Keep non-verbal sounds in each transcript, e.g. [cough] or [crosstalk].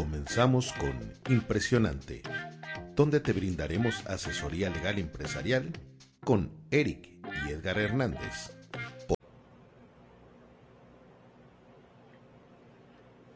Comenzamos con Impresionante, donde te brindaremos asesoría legal empresarial con Eric y Edgar Hernández.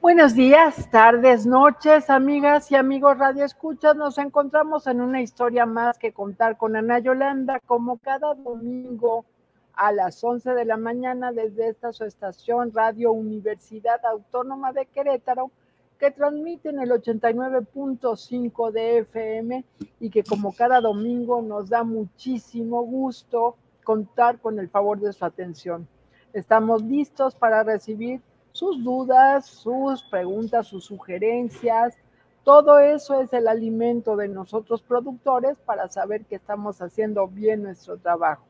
Buenos días, tardes, noches, amigas y amigos Radio Escuchas. Nos encontramos en una historia más que contar con Ana Yolanda, como cada domingo a las 11 de la mañana desde esta su estación Radio Universidad Autónoma de Querétaro que transmiten el 89.5 de FM y que como cada domingo nos da muchísimo gusto contar con el favor de su atención. Estamos listos para recibir sus dudas, sus preguntas, sus sugerencias. Todo eso es el alimento de nosotros productores para saber que estamos haciendo bien nuestro trabajo.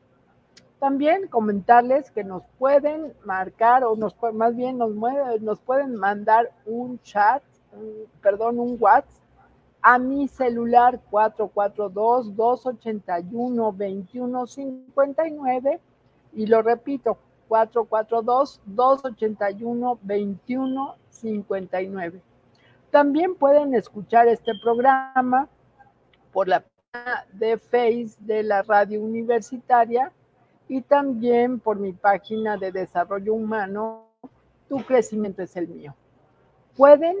También comentarles que nos pueden marcar o nos más bien nos, nos pueden mandar un chat, perdón, un WhatsApp a mi celular 442-281-2159 y lo repito, 442-281-2159. También pueden escuchar este programa por la página de Face de la radio universitaria y también por mi página de desarrollo humano, Tu crecimiento es el mío. Pueden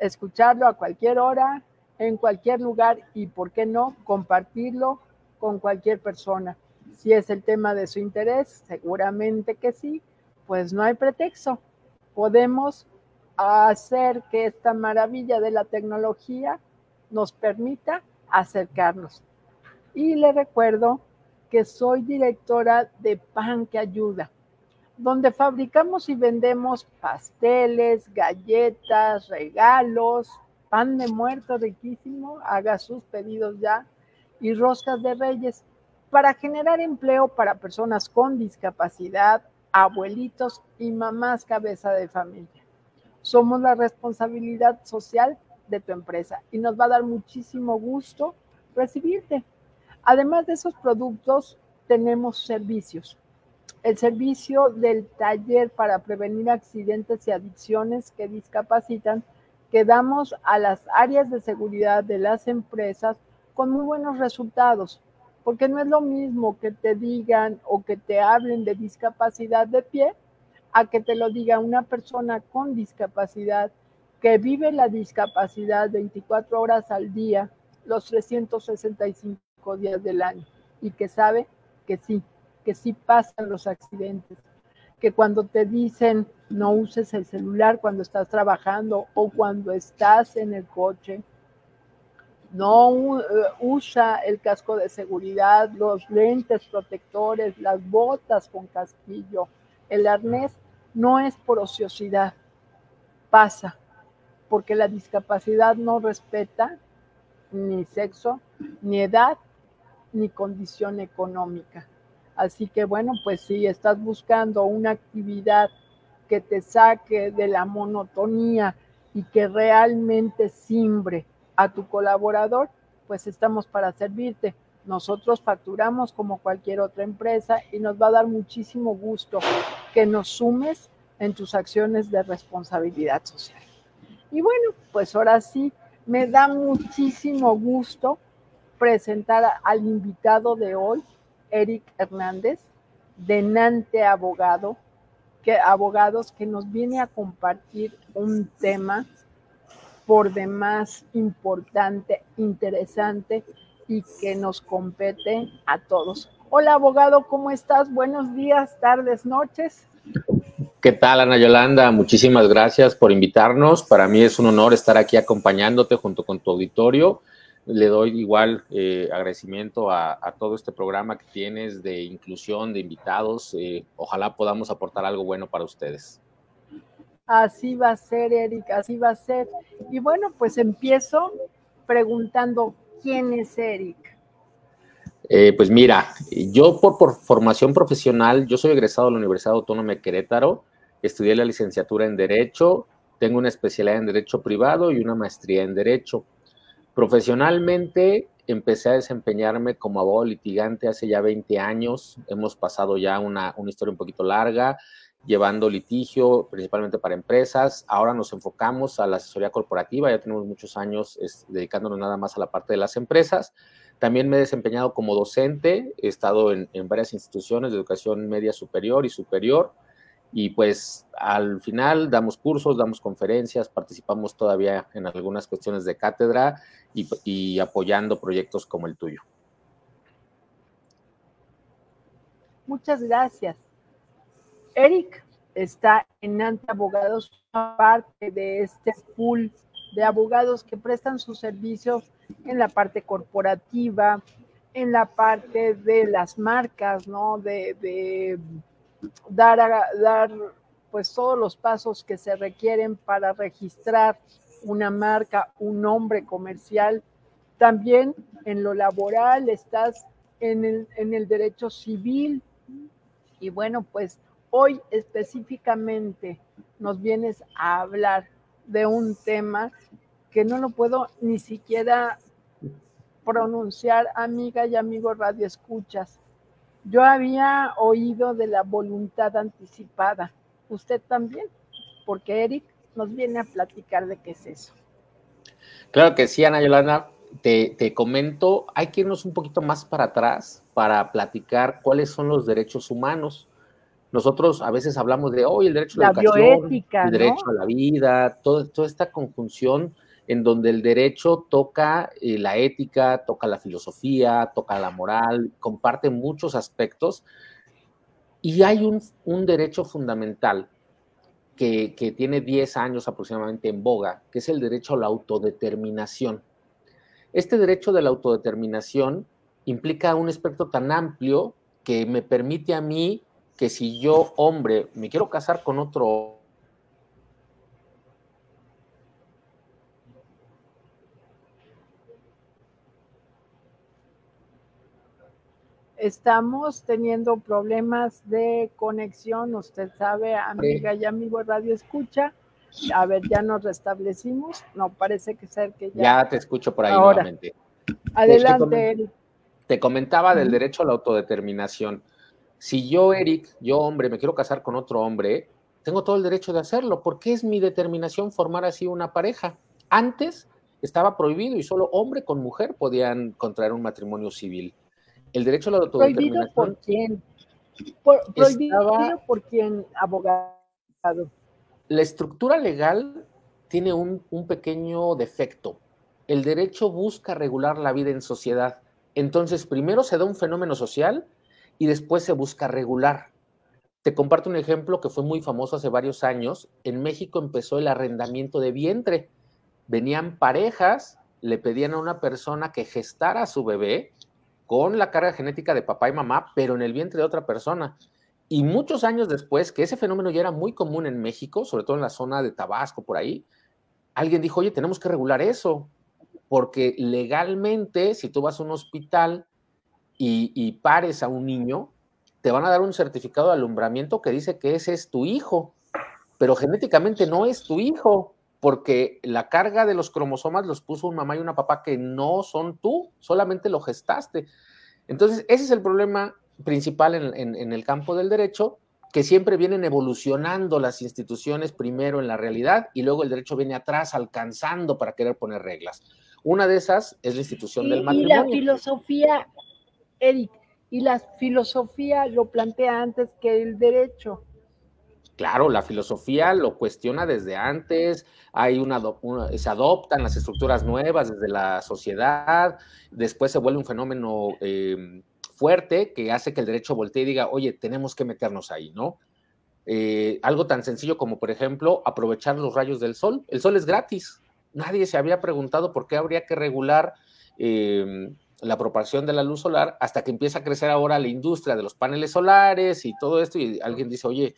escucharlo a cualquier hora, en cualquier lugar y, ¿por qué no?, compartirlo con cualquier persona. Si es el tema de su interés, seguramente que sí, pues no hay pretexto. Podemos hacer que esta maravilla de la tecnología nos permita acercarnos. Y le recuerdo que soy directora de Pan que Ayuda, donde fabricamos y vendemos pasteles, galletas, regalos, pan de muerto riquísimo, haga sus pedidos ya, y roscas de reyes, para generar empleo para personas con discapacidad, abuelitos y mamás cabeza de familia. Somos la responsabilidad social de tu empresa y nos va a dar muchísimo gusto recibirte. Además de esos productos, tenemos servicios. El servicio del taller para prevenir accidentes y adicciones que discapacitan, que damos a las áreas de seguridad de las empresas con muy buenos resultados, porque no es lo mismo que te digan o que te hablen de discapacidad de pie a que te lo diga una persona con discapacidad que vive la discapacidad 24 horas al día, los 365 días del año y que sabe que sí, que sí pasan los accidentes, que cuando te dicen no uses el celular cuando estás trabajando o cuando estás en el coche, no eh, usa el casco de seguridad, los lentes protectores, las botas con casquillo, el arnés, no es por ociosidad, pasa, porque la discapacidad no respeta ni sexo, ni edad, ni condición económica. Así que bueno, pues si estás buscando una actividad que te saque de la monotonía y que realmente simbre a tu colaborador, pues estamos para servirte. Nosotros facturamos como cualquier otra empresa y nos va a dar muchísimo gusto que nos sumes en tus acciones de responsabilidad social. Y bueno, pues ahora sí, me da muchísimo gusto presentar al invitado de hoy, Eric Hernández, de Nante Abogado, que, Abogados, que nos viene a compartir un tema por demás importante, interesante y que nos compete a todos. Hola abogado, ¿cómo estás? Buenos días, tardes, noches. ¿Qué tal, Ana Yolanda? Muchísimas gracias por invitarnos. Para mí es un honor estar aquí acompañándote junto con tu auditorio le doy igual eh, agradecimiento a, todo este programa que tienes de inclusión de invitados. Eh, ojalá podamos aportar algo bueno para ustedes. Así va a ser, Eric, así va a ser. Y bueno, pues empiezo preguntando, ¿quién es Eric? Eh, pues mira, yo por, por, formación profesional, yo soy egresado de la Universidad Autónoma de Querétaro, estudié la licenciatura en Derecho, tengo una especialidad en Derecho Privado y una maestría en Derecho. Profesionalmente empecé a desempeñarme como abogado litigante hace ya 20 años. Hemos pasado ya una, una historia un poquito larga. llevando litigio principalmente para empresas. Ahora nos enfocamos a la asesoría corporativa, ya tenemos muchos años dedicándonos nada más a la parte de las empresas. También me he desempeñado como docente, he estado en, en varias instituciones de educación media superior y superior y pues al final damos cursos, damos conferencias, participamos todavía en algunas cuestiones de cátedra y, apoyando proyectos como el tuyo. Muchas gracias. Eric está en Ante Abogados, parte de este pool de abogados que prestan sus servicios en la parte corporativa, en la parte de las marcas, ¿no? De, dar, dar pues todos los pasos que se requieren para registrar una marca, un nombre comercial. También en lo laboral estás en el, en el derecho civil. Y bueno, pues hoy específicamente nos vienes a hablar de un tema que no lo puedo ni siquiera pronunciar, amiga y amigo Radio Escuchas. Yo había oído de la voluntad anticipada. ¿Usted también? Porque Eric nos viene a platicar de qué es eso. Claro que sí, Ana Yolanda. Te, te, comento, hay que irnos un poquito más para atrás para platicar cuáles son los derechos humanos. Nosotros a veces hablamos de hoy el derecho a la, educación, el derecho a la vida, todo, toda esta conjunción en donde el derecho toca eh, la ética, toca la filosofía, toca la moral, comparte muchos aspectos. Y hay un, derecho fundamental que, que, tiene 10 años aproximadamente en boga, que es el derecho a la autodeterminación. Este derecho de la autodeterminación implica un espectro tan amplio que me permite a mí que si yo, hombre, me quiero casar con otro Estamos teniendo problemas de conexión, usted sabe, amiga y amigo Radio Escucha. A ver, ya nos restablecimos. No, parece que ser que ya. Ya te escucho por ahí nuevamente. Adelante, Eric. Te comentaba del derecho a la autodeterminación. Si yo, Eric, yo hombre, me quiero casar con otro hombre, tengo todo el derecho de hacerlo, porque es mi determinación formar así una pareja. Antes estaba prohibido y solo hombre con mujer podían contraer un matrimonio civil. El derecho a la autodeterminación. ¿Prohibido por quién? ¿Prohibido por quién, abogado? La estructura legal tiene un, un pequeño defecto. El derecho busca regular la vida en sociedad. Entonces, primero se da un fenómeno social y después se busca regular. Te comparto un ejemplo que fue muy famoso hace varios años. En México empezó el arrendamiento de vientre. Venían parejas, le pedían a una persona que gestara a su bebé con la carga genética de papá y mamá, pero en el vientre de otra persona. Y muchos años después, que ese fenómeno ya era muy común en México, sobre todo en la zona de Tabasco, por ahí, alguien dijo, oye, tenemos que regular eso, porque legalmente, si tú vas a un hospital y, pares a un niño, te van a dar un certificado de alumbramiento que dice que ese es tu hijo, pero genéticamente no es tu hijo porque la carga de los cromosomas los puso un mamá y una papá que no son tú, solamente lo gestaste. Entonces, ese es el problema principal en, el campo del derecho, que siempre vienen evolucionando las instituciones primero en la realidad y luego el derecho viene atrás alcanzando para querer poner reglas. Una de esas es la institución del matrimonio. Y la filosofía, Eric, y la filosofía lo plantea antes que el derecho. Claro, la filosofía lo cuestiona desde antes, hay una, se adoptan las estructuras nuevas desde la sociedad, después se vuelve un fenómeno em, fuerte que hace que el derecho voltee y diga, oye, tenemos que meternos ahí, ¿no? Eh, algo tan sencillo como, por ejemplo, aprovechar los rayos del sol. El sol es gratis. Nadie se había preguntado por qué habría que regular em, la propagación de la luz solar hasta que empieza a crecer ahora la industria de los paneles solares y todo esto y alguien dice, oye,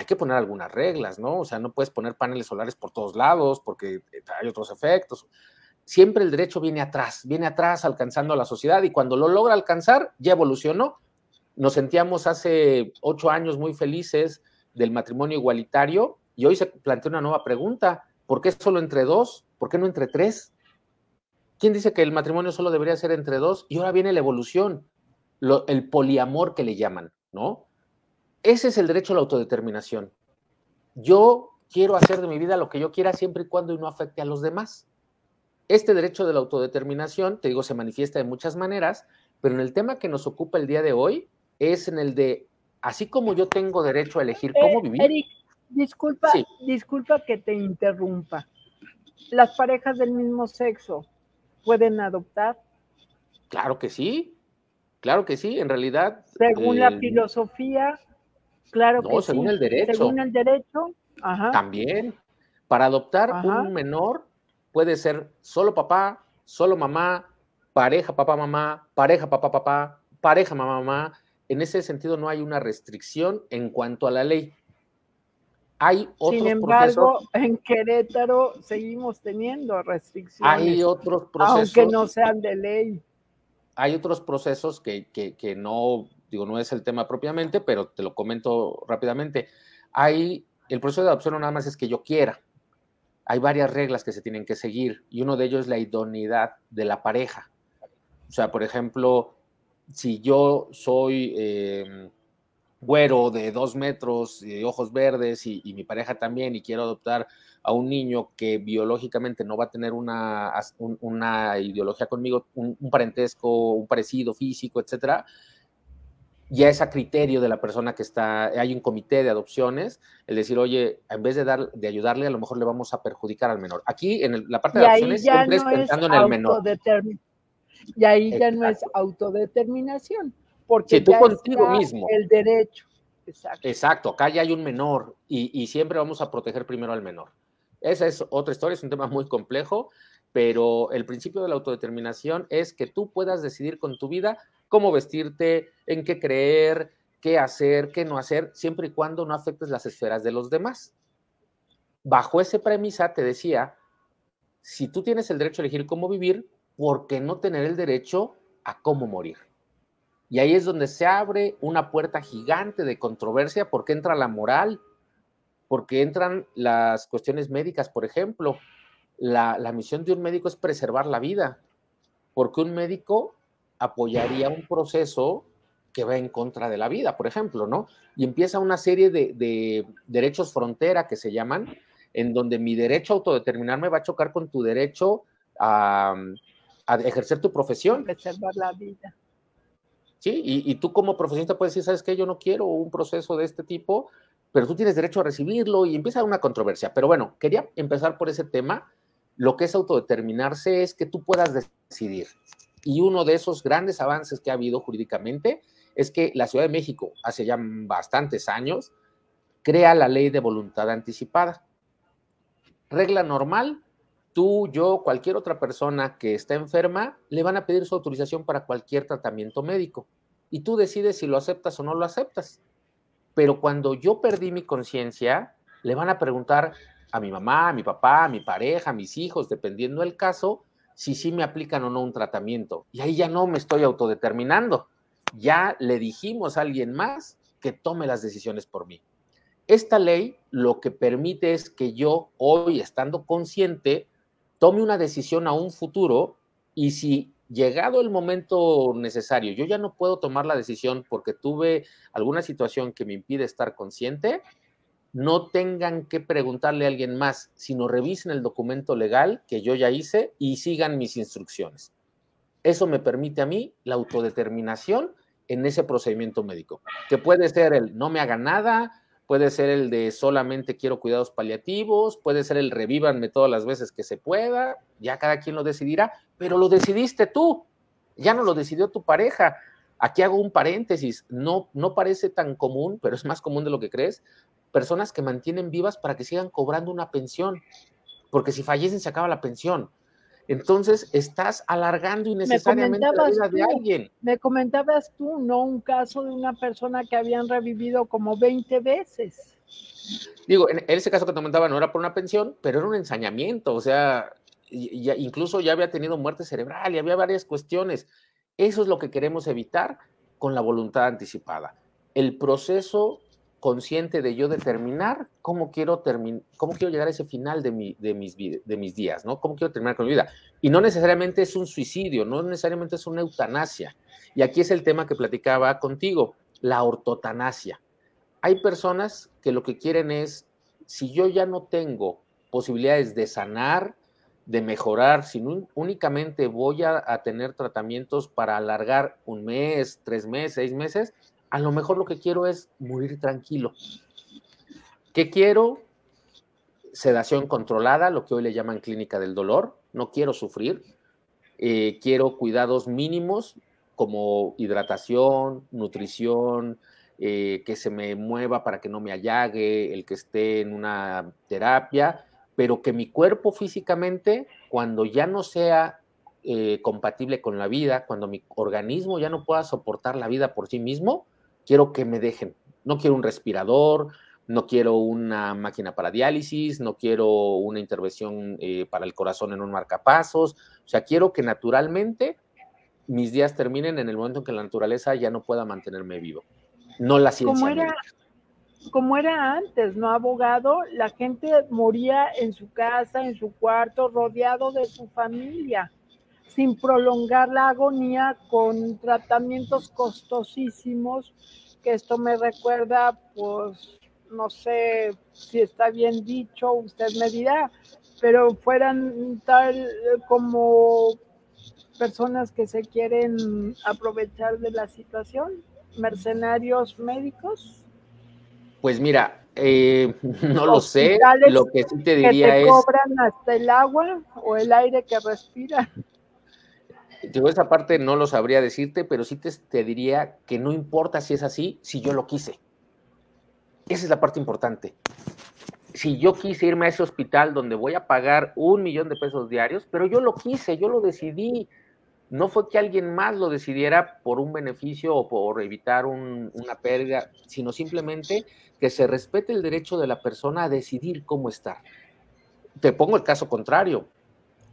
hay que poner algunas reglas, ¿no? O sea, no puedes poner paneles solares por todos lados porque eh, hay otros efectos. Siempre el derecho viene atrás, viene atrás alcanzando a la sociedad y cuando lo logra alcanzar, ya evolucionó. Nos sentíamos hace ocho años muy felices del matrimonio igualitario y hoy se plantea una nueva pregunta. ¿Por qué solo entre dos? ¿Por qué no entre tres? ¿Quién dice que el matrimonio solo debería ser entre dos? Y ahora viene la evolución, el poliamor que le llaman, ¿no? Ese es el derecho a la autodeterminación. Yo quiero hacer de mi vida lo que yo quiera siempre y cuando no afecte a los demás. Este derecho de la autodeterminación, te digo, se manifiesta de muchas maneras, pero en el tema que nos ocupa el día de hoy es en el de, así como yo tengo derecho a elegir cómo Eh, vivir. Eric, disculpa, Sí. disculpa que te interrumpa. Las parejas del mismo sexo pueden adoptar Claro que sí, claro que sí, en realidad. según la eh, filosofía. Claro no, que según sí. el derecho. Según el derecho. Ajá. También. Para adoptar Ajá. un menor puede ser solo papá, solo mamá, pareja papá mamá, pareja papá papá, pareja mamá mamá. En ese sentido no hay una restricción en cuanto a la ley. Hay otros Sin embargo, procesos, en Querétaro seguimos teniendo restricciones, hay otros aunque procesos, no sean de ley. hay otros procesos que, que, que no, digo, no es el tema propiamente, pero te lo comento rápidamente. Hay, el proceso de adopción no nada más es que yo quiera. Hay varias reglas que se tienen que seguir y uno de ellos es la idoneidad de la pareja. O sea, por ejemplo, si yo soy eh, güero de dos metros y ojos verdes y, mi pareja también y quiero adoptar a un niño que biológicamente no va a tener una, una ideología conmigo, un, un parentesco, un parecido físico, etcétera, ya es a criterio de la persona que está, hay un comité de adopciones, el decir, oye, en vez de, dar, de ayudarle, a lo mejor le vamos a perjudicar al menor. Aquí, en el- la parte de adopciones, siempre no es pensando en el menor. Y ahí ya no es autodeterminación, porque Sí, tú ya contigo está mismo. el derecho. Exacto. Exacto, acá ya hay un menor y, y siempre vamos a proteger primero al menor. Esa es otra historia, es un tema muy complejo, pero el principio de la autodeterminación es que tú puedas decidir con tu vida cómo vestirte, en qué creer, qué hacer, qué no hacer, siempre y cuando no afectes las esferas de los demás. Bajo esa premisa, te decía, si tú tienes el derecho a elegir cómo vivir, ¿por qué no tener el derecho a cómo morir? Y ahí es donde se abre una puerta gigante de controversia porque entra la moral, porque entran las cuestiones médicas, por ejemplo. La, la misión de un médico es preservar la vida, porque un médico apoyaría un proceso que va en contra de la vida, por ejemplo, ¿no? Y empieza una serie de, de derechos frontera que se llaman, en donde mi derecho a autodeterminarme va a chocar con tu derecho a, a ejercer tu profesión. Preservar la vida. ¿sí? Y, y, tú como profesionista puedes decir, ¿sabes qué? Yo no quiero un proceso de este tipo, pero tú tienes derecho a recibirlo y empieza una controversia. Pero bueno, quería empezar por ese tema. Lo que es autodeterminarse es que tú puedas decidir. Y uno de esos grandes avances que ha habido jurídicamente es que la Ciudad de México, hace ya bastantes años, crea la ley de voluntad anticipada. Regla normal, tú, yo, cualquier otra persona que está enferma, le van a pedir su autorización para cualquier tratamiento médico. Y tú decides si lo aceptas o no lo aceptas. Pero cuando yo perdí mi conciencia, le van a preguntar a mi mamá, a mi papá, a mi pareja, a mis hijos, dependiendo del caso, si sí me aplican o no un tratamiento. Y ahí ya no me estoy autodeterminando. Ya le dijimos a alguien más que tome las decisiones por mí. Esta ley lo que permite es que yo, hoy estando consciente, tome una decisión a un futuro y si llegado el momento necesario yo ya no puedo tomar la decisión porque tuve alguna situación que me impide estar consciente, no tengan que preguntarle a alguien más, sino revisen el documento legal que yo ya hice y sigan mis instrucciones. Eso me permite a mí la autodeterminación en ese procedimiento médico, que puede ser el no me haga nada, puede ser el de solamente quiero cuidados paliativos, puede ser el revívanme todas las veces que se pueda, ya cada quien lo decidirá, pero lo decidiste tú, ya no lo decidió tu pareja. Aquí hago un paréntesis, no, no parece tan común, pero es más común de lo que crees, personas que mantienen vivas para que sigan cobrando una pensión, porque si fallecen se acaba la pensión. Entonces estás alargando innecesariamente la vida tú, de alguien. Me comentabas tú, ¿no? Un caso de una persona que habían revivido como 20 veces. Digo, en ese caso que te comentaba no era por una pensión, pero era un ensañamiento, o sea, ya, incluso ya había tenido muerte cerebral y había varias cuestiones. Eso es lo que queremos evitar con la voluntad anticipada. El proceso consciente de yo determinar cómo quiero, cómo quiero llegar a ese final de, mi, de, mis, de mis días, ¿no? Cómo quiero terminar con mi vida. Y no necesariamente es un suicidio, no necesariamente es una eutanasia. Y aquí es el tema que platicaba contigo, la ortotanasia. Hay personas que lo que quieren es, si yo ya no tengo posibilidades de sanar, de mejorar, si únicamente voy a, tener tratamientos para alargar un mes, tres meses, seis meses, a lo mejor lo que quiero es morir tranquilo. ¿Qué quiero? Sedación controlada, lo que hoy le llaman clínica del dolor. No quiero sufrir. Eh, quiero cuidados mínimos como hidratación, nutrición, eh, que se me mueva para que no me allague, el que esté en una terapia, pero que mi cuerpo físicamente, cuando ya no sea eh, compatible con la vida, cuando mi organismo ya no pueda soportar la vida por sí mismo, quiero que me dejen. No quiero un respirador, no quiero una máquina para diálisis, no quiero una intervención eh, para el corazón en un marcapasos, o sea, quiero que naturalmente mis días terminen en el momento en que la naturaleza ya no pueda mantenerme vivo, no la ciencia. Como era, como era antes, ¿no, abogado? La gente moría en su casa, en su cuarto, rodeado de su familia, sin prolongar la agonía con tratamientos costosísimos, que esto me recuerda, pues, no sé si está bien dicho, usted me dirá, pero fueran tal como personas que se quieren aprovechar de la situación, mercenarios médicos. Pues mira, eh, [laughs] no lo sé, lo que sí te diría que te cobran hasta el agua o el aire que respira. Yo esa parte no lo sabría decirte, pero sí te, te diría que no importa si es así, si yo lo quise. Esa es la parte importante. Si yo quise irme a ese hospital donde voy a pagar un millón de pesos diarios, pero yo lo quise, yo lo decidí. No fue que alguien más lo decidiera por un beneficio o por evitar una pérdida, sino simplemente que se respete el derecho de la persona a decidir cómo estar. Te pongo el caso contrario.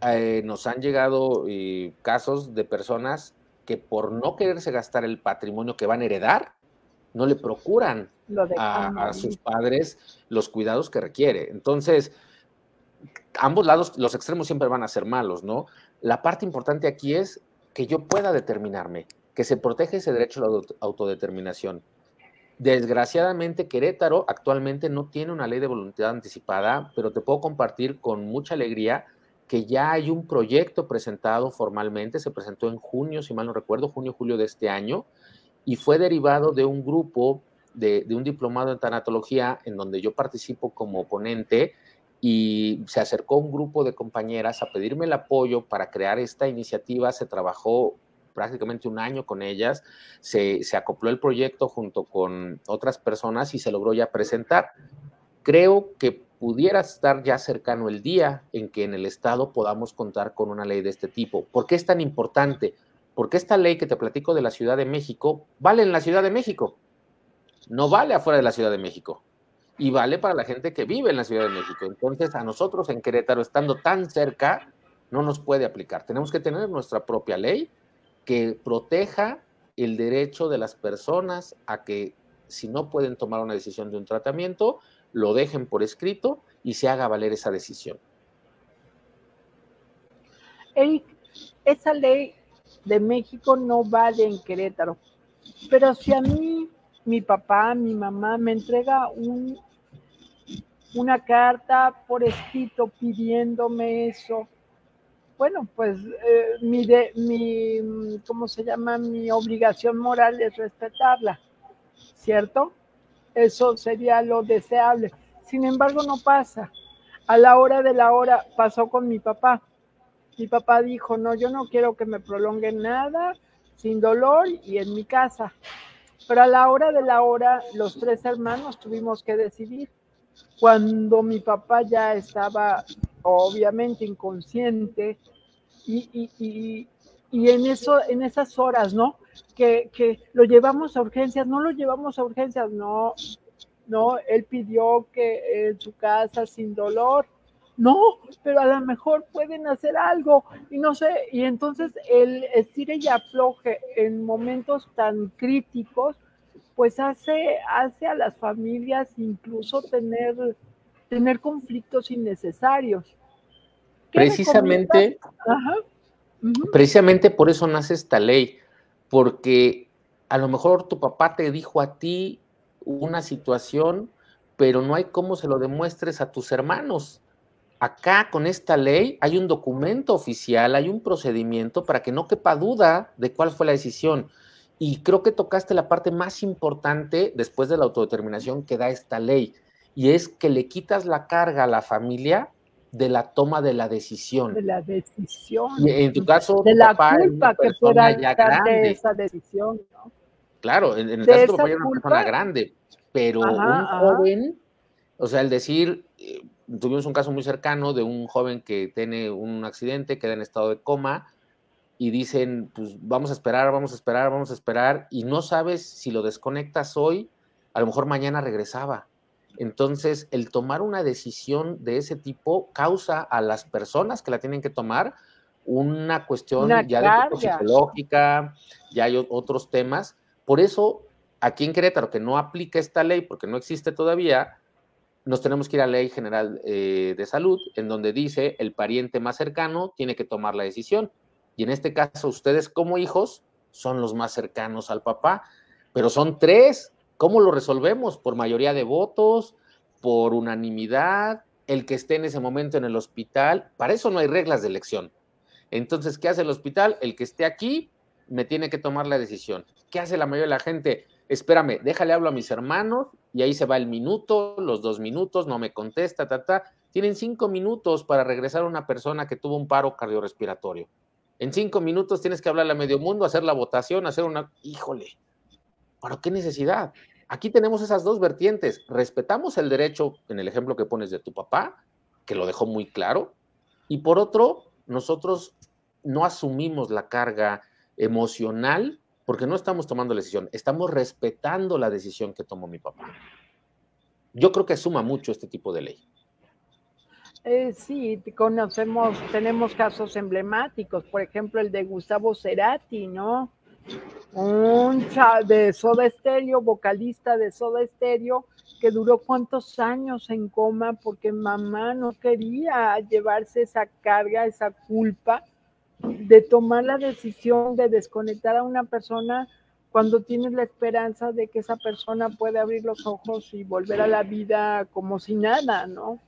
Eh, nos han llegado eh, casos de personas que por no quererse gastar el patrimonio que van a heredar, no le procuran a, sus padres los cuidados que requiere. Entonces, ambos lados, los extremos siempre van a ser malos, ¿no? La parte importante aquí es que yo pueda determinarme, que se proteja ese derecho a la autodeterminación. Desgraciadamente, Querétaro actualmente no tiene una ley de voluntad anticipada, pero te puedo compartir con mucha alegría que ya hay un proyecto presentado formalmente, se presentó en junio, si mal no recuerdo, junio, julio de este año, y fue derivado de un grupo de, un diplomado en tanatología en donde yo participo como ponente y se acercó un grupo de compañeras a pedirme el apoyo para crear esta iniciativa. Se trabajó prácticamente un año con ellas, se, se acopló el proyecto junto con otras personas y se logró ya presentar. Creo que pudiera estar ya cercano el día en que en el Estado podamos contar con una ley de este tipo. ¿Por qué es tan importante? Porque esta ley que te platico de la Ciudad de México vale en la Ciudad de México no vale afuera de la Ciudad de México y vale para la gente que vive en la Ciudad de México. Entonces, a nosotros en Querétaro, estando tan cerca, no nos puede aplicar. Tenemos que tener nuestra propia ley que proteja el derecho de las personas a que si no pueden tomar una decisión de un tratamiento, lo dejen por escrito y se haga valer esa decisión. Eric, esa ley de México no vale en Querétaro, pero si a mí mi papá, mi mamá me entrega un, una carta por escrito pidiéndome eso. Bueno, pues eh, mi, de, mi, ¿cómo se llama? Mi obligación moral es respetarla, ¿cierto? Eso sería lo deseable. Sin embargo, no pasa. A la hora de la hora pasó con mi papá. Mi papá dijo, no, yo no quiero que me prolonguen nada, sin dolor y en mi casa. Pero a la hora de la hora, los tres hermanos tuvimos que decidir. Cuando mi papá ya estaba obviamente inconsciente y, en, eso, en esas horas, ¿no? Que, que, lo llevamos a urgencias, no lo llevamos a urgencias, no, no, él pidió que en su casa sin dolor, no, pero a lo mejor pueden hacer algo y no sé, y entonces el estire y afloje en momentos tan críticos, pues hace, hace a las familias incluso tener, tener conflictos innecesarios. Precisamente, precisamente por eso nace esta ley, porque a lo mejor tu papá te dijo a ti una situación, pero no hay cómo se lo demuestres a tus hermanos. Acá con esta ley hay un documento oficial, hay un procedimiento para que no quepa duda de cuál fue la decisión. Y creo que tocaste la parte más importante después de la autodeterminación que da esta ley, y es que le quitas la carga a la familia de la toma de la decisión. De la decisión. Y en tu caso, de tu la papá culpa que pueda ya grande. esa decisión, ¿no? Claro, en, el caso de tu papá era una persona grande, pero un joven, o sea, el decir, eh, tuvimos un caso muy cercano de un joven que tiene un accidente, queda en estado de coma, y dicen, pues vamos a esperar, vamos a esperar, vamos a esperar, y no sabes si lo desconectas hoy, a lo mejor mañana regresaba. Entonces, el tomar una decisión de ese tipo causa a las personas que la tienen que tomar una cuestión ya de psicológica, ya hay otros temas. Por eso, aquí en Querétaro, que no aplica esta ley porque no existe todavía, nos tenemos que ir a la ley general eh, de salud, en donde dice el pariente más cercano tiene que tomar la decisión. Y en este caso, ustedes como hijos son los más cercanos al papá, pero son tres. ¿Cómo lo resolvemos? ¿Por mayoría de votos? ¿Por unanimidad? ¿El que esté en ese momento en el hospital? Para eso no hay reglas de elección. Entonces, ¿qué hace el hospital? El que esté aquí me tiene que tomar la decisión. ¿Qué hace la mayoría de la gente? Espérame, déjale hablo a mis hermanos y ahí se va el minuto, los dos minutos, no me contesta, ta, ta. Tienen cinco minutos para regresar a una persona que tuvo un paro cardiorrespiratorio. En cinco minutos tienes que hablarle a medio mundo, hacer la votación, hacer una... Híjole, ¿para qué necesidad? Aquí tenemos esas dos vertientes. Respetamos el derecho, en el ejemplo que pones de tu papá, que lo dejó muy claro, y por otro, nosotros no asumimos la carga emocional porque no estamos tomando la decisión, estamos respetando la decisión que tomó mi papá. Yo creo que suma mucho este tipo de ley. Eh, sí, conocemos, tenemos casos emblemáticos, por ejemplo el de Gustavo Cerati, ¿no? Un de Soda Stereo, vocalista de Soda Stereo, que duró cuántos años en coma porque mamá no quería llevarse esa carga, esa culpa de tomar la decisión de desconectar a una persona cuando tienes la esperanza de que esa persona puede abrir los ojos y volver a la vida como si nada, ¿no?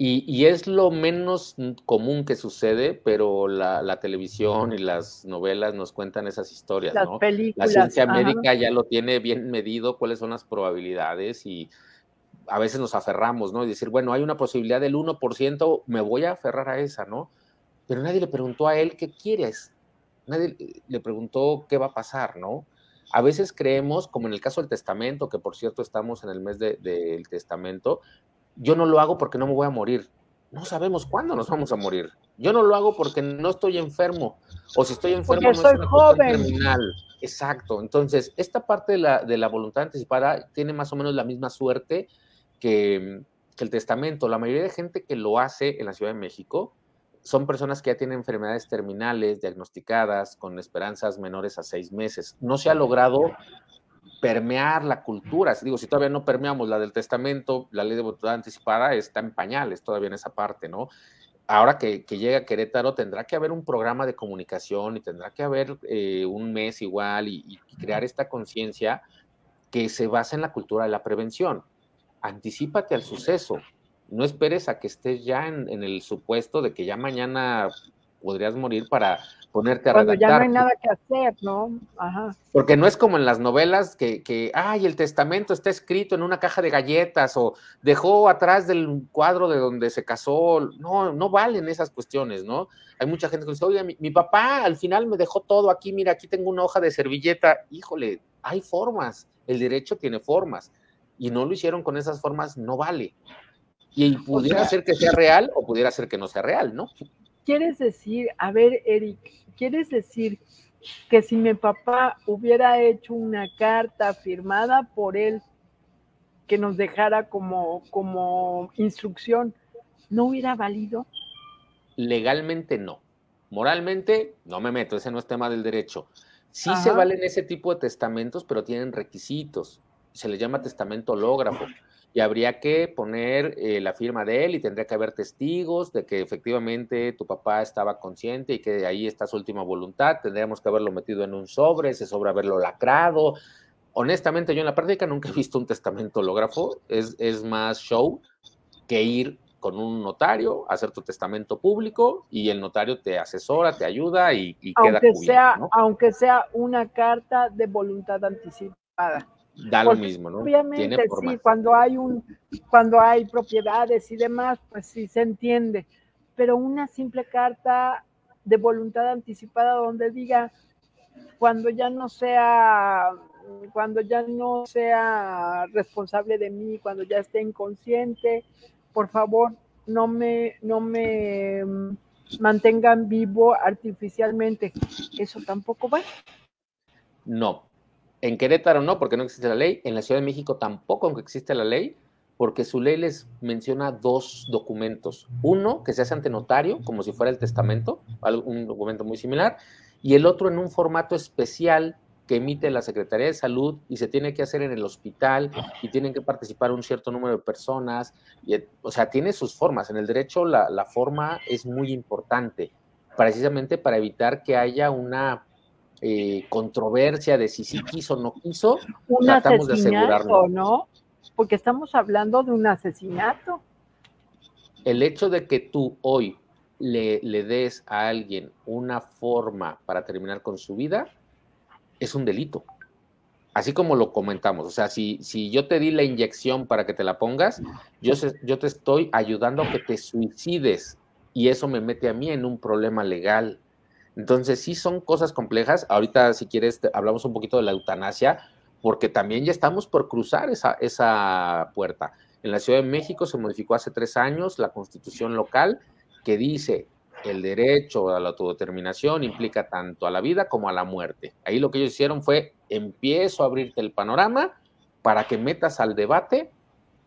Y, es lo menos común que sucede, pero la, televisión y las novelas nos cuentan esas historias, las ¿no? Películas, la ciencia médica ya lo tiene bien medido, cuáles son las probabilidades y a veces nos aferramos, ¿no? Y decir, bueno, hay una posibilidad del 1%, me voy a aferrar a esa, ¿no? Pero nadie le preguntó a él qué quieres, nadie le preguntó qué va a pasar, ¿no? A veces creemos, como en el caso del testamento, que por cierto estamos en el mes del testamento, yo no lo hago porque no me voy a morir. No sabemos cuándo nos vamos a morir. Yo no lo hago porque no estoy enfermo. O si estoy enfermo, porque no soy joven. terminal. Exacto. Entonces, esta parte de la, de la, voluntad anticipada tiene más o menos la misma suerte que, que el testamento. La mayoría de gente que lo hace en la Ciudad de México son personas que ya tienen enfermedades terminales diagnosticadas con esperanzas menores a seis meses. No se ha logrado permear la cultura. Digo, si todavía no permeamos la del testamento, la ley de voluntad anticipada está en pañales todavía en esa parte, ¿no? Ahora que, que llega Querétaro, tendrá que haber un programa de comunicación y tendrá que haber eh, un mes igual y, y crear esta conciencia que se basa en la cultura de la prevención. Anticípate al suceso. No esperes a que estés ya en, en el supuesto de que ya mañana podrías morir para ponerte a Cuando ya no hay nada que hacer, ¿no? Ajá. Porque no es como en las novelas que, que, ay, el testamento está escrito en una caja de galletas o dejó atrás del cuadro de donde se casó. No, no valen esas cuestiones, ¿no? Hay mucha gente que dice, oye, mi, mi papá al final me dejó todo aquí, mira, aquí tengo una hoja de servilleta. Híjole, hay formas, el derecho tiene formas. Y no lo hicieron con esas formas, no vale. Y pudiera ser que sea real o pudiera ser que no sea real, ¿no? Quieres decir, a ver, Eric, quieres decir que si mi papá hubiera hecho una carta firmada por él que nos dejara como, como instrucción, ¿no hubiera valido? Legalmente no. Moralmente no me meto, ese no es tema del derecho. Sí se valen ese tipo de testamentos, pero tienen requisitos. Se les llama testamento hológrafo y habría que poner eh, la firma de él y tendría que haber testigos de que efectivamente tu papá estaba consciente y que ahí está su última voluntad. Tendríamos que haberlo metido en un sobre, ese sobre haberlo lacrado. honestamente, yo en la práctica nunca he visto un testamento hológrafo, es, es más show que ir con un notario, hacer tu testamento público y el notario te asesora, te ayuda y, queda cubierto, sea, Aunque sea una carta de voluntad anticipada. Da lo mismo, ¿no? Obviamente, sí, cuando hay un, cuando hay propiedades y demás, pues sí se entiende. Pero una simple carta de voluntad anticipada donde diga cuando ya no sea cuando ya no sea responsable de mí, cuando ya esté inconsciente, por favor, no me, no me mantengan vivo artificialmente. Eso tampoco va. No. En Querétaro no, porque no existe la ley. En la Ciudad de México tampoco, aunque existe la ley, porque su ley les menciona dos documentos. Uno que se hace ante notario, como si fuera el testamento, un documento muy similar, y el otro en un formato especial que emite la Secretaría de Salud y se tiene que hacer en el hospital y tienen que participar un cierto número de personas. O sea, tiene sus formas. En el derecho la forma es muy importante, precisamente para evitar que haya una eh, controversia de si sí quiso o no quiso. Un tratamos de asegurarlo. ¿no? Porque estamos hablando de un asesinato. El hecho de que tú hoy le, le des a alguien una forma para terminar con su vida, es un delito. Así como lo comentamos, o sea, si, si yo te di la inyección para que te la pongas, yo, yo te estoy ayudando a que te suicides y eso me mete a mí en un problema legal. Entonces, sí son cosas complejas. Ahorita, si quieres, hablamos un poquito de la eutanasia, porque también ya estamos por cruzar esa, esa puerta. En la Ciudad de México se modificó hace tres años la constitución local que dice el derecho a la autodeterminación implica tanto a la vida como a la muerte. Ahí lo que ellos hicieron fue, empiezo a abrirte el panorama para que metas al debate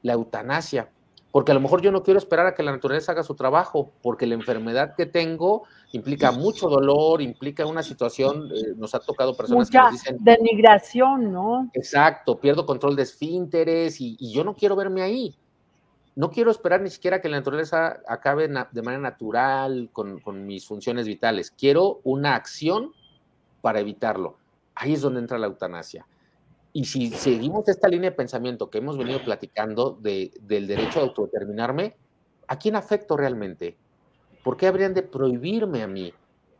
la eutanasia, porque a lo mejor yo no quiero esperar a que la naturaleza haga su trabajo, porque la enfermedad que tengo implica mucho dolor, implica una situación, eh, nos ha tocado personas que nos dicen... Denigración, ¿no? Exacto, pierdo control de esfínteres y yo no quiero verme ahí no quiero esperar ni siquiera que la naturaleza acabe de manera natural con, mis funciones vitales. Quiero una acción para evitarlo. Ahí es donde entra la eutanasia. Y si seguimos esta línea de pensamiento que hemos venido platicando del derecho a autodeterminarme, ¿a quién afecto realmente? ¿Por qué habrían de prohibirme a mí?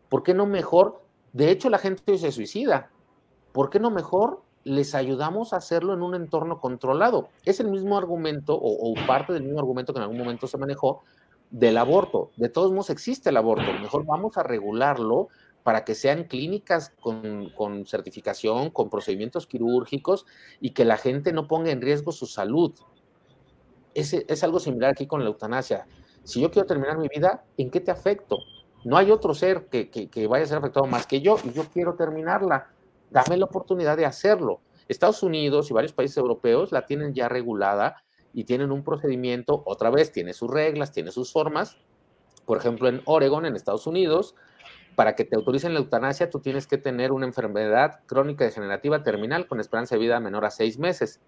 ¿Por qué no mejor? De hecho, la gente se suicida. ¿Por qué no mejor les ayudamos a hacerlo en un entorno controlado. Es el mismo argumento o, parte del mismo argumento que en algún momento se manejó del aborto. De todos modos existe el aborto. Mejor vamos a regularlo para que sean clínicas con, certificación, con procedimientos quirúrgicos y que la gente no ponga en riesgo su salud. Es, es algo similar aquí con la eutanasia. Si yo quiero terminar mi vida, ¿en qué te afecto? No hay otro ser que, que vaya a ser afectado más que yo y yo quiero terminarla dame la oportunidad de hacerlo. Estados Unidos y varios países europeos la tienen ya regulada y tienen un procedimiento, otra vez, tiene sus reglas, tiene sus formas. Por ejemplo, en Oregon, en Estados Unidos, para que te autoricen la eutanasia, tú tienes que tener una enfermedad crónica degenerativa terminal con esperanza de vida menor a seis meses.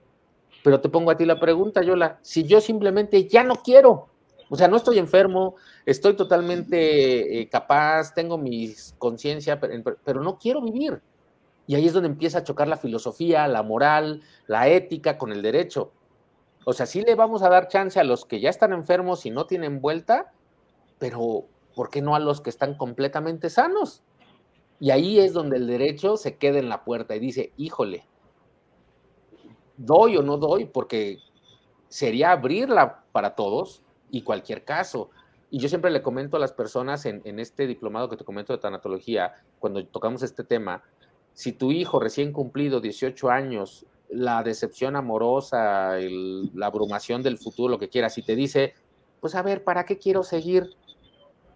Pero te pongo a ti la pregunta, Yola, si yo simplemente ya no quiero, o sea, no estoy enfermo, estoy totalmente eh, capaz, tengo mi conciencia, pero no quiero vivir y ahí es donde empieza a chocar la filosofía, la moral, la ética con el derecho. O sea, sí le vamos a dar chance a los que ya están enfermos y no tienen vuelta, pero ¿por qué no a los que están completamente sanos? Y ahí es donde el derecho se queda en la puerta y dice, híjole, doy o no doy, porque sería abrirla para todos y cualquier caso. Y yo siempre le comento a las personas en, este diplomado que te comento de tanatología, cuando tocamos este tema, si tu hijo recién cumplido 18 años, la decepción amorosa, la abrumación del futuro, lo que quieras, y te dice, pues a ver, ¿para qué quiero seguir?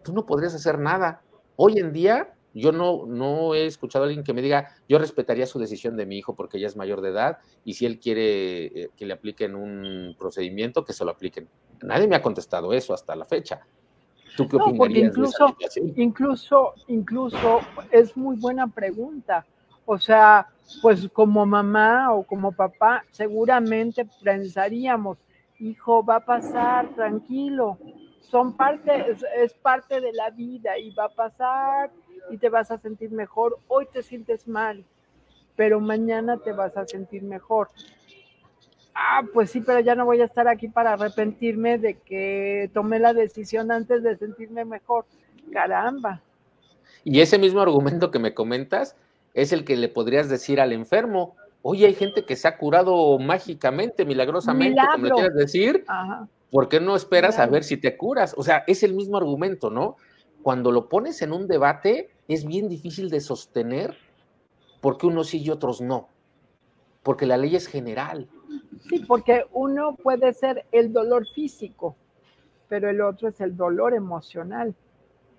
Tú no podrías hacer nada. Hoy en día, yo no, no he escuchado a alguien que me diga, yo respetaría su decisión de mi hijo porque ya es mayor de edad y si él quiere eh, que le apliquen un procedimiento, que se lo apliquen. Nadie me ha contestado eso hasta la fecha. ¿Tú qué no, porque incluso, incluso, incluso es muy buena pregunta o sea, pues como mamá o como papá, seguramente pensaríamos, hijo, va a pasar, tranquilo, son parte, es, parte de la vida y va a pasar y te vas a sentir mejor, hoy te sientes mal. pero mañana te vas a sentir mejor. Ah, pues sí, pero ya no voy a estar aquí para arrepentirme de que tomé la decisión antes de sentirme mejor. Caramba. Y ese mismo argumento que me comentas es el que le podrías decir al enfermo. Oye, hay gente que se ha curado mágicamente, milagrosamente, como le quieras decir. ¿Por qué no esperas a ver si te curas? O sea, es el mismo argumento, ¿no? Cuando lo pones en un debate, es bien difícil de sostener porque uno sí y otros no. Porque la ley es general. Sí, porque uno puede ser el dolor físico, pero el otro es el dolor emocional.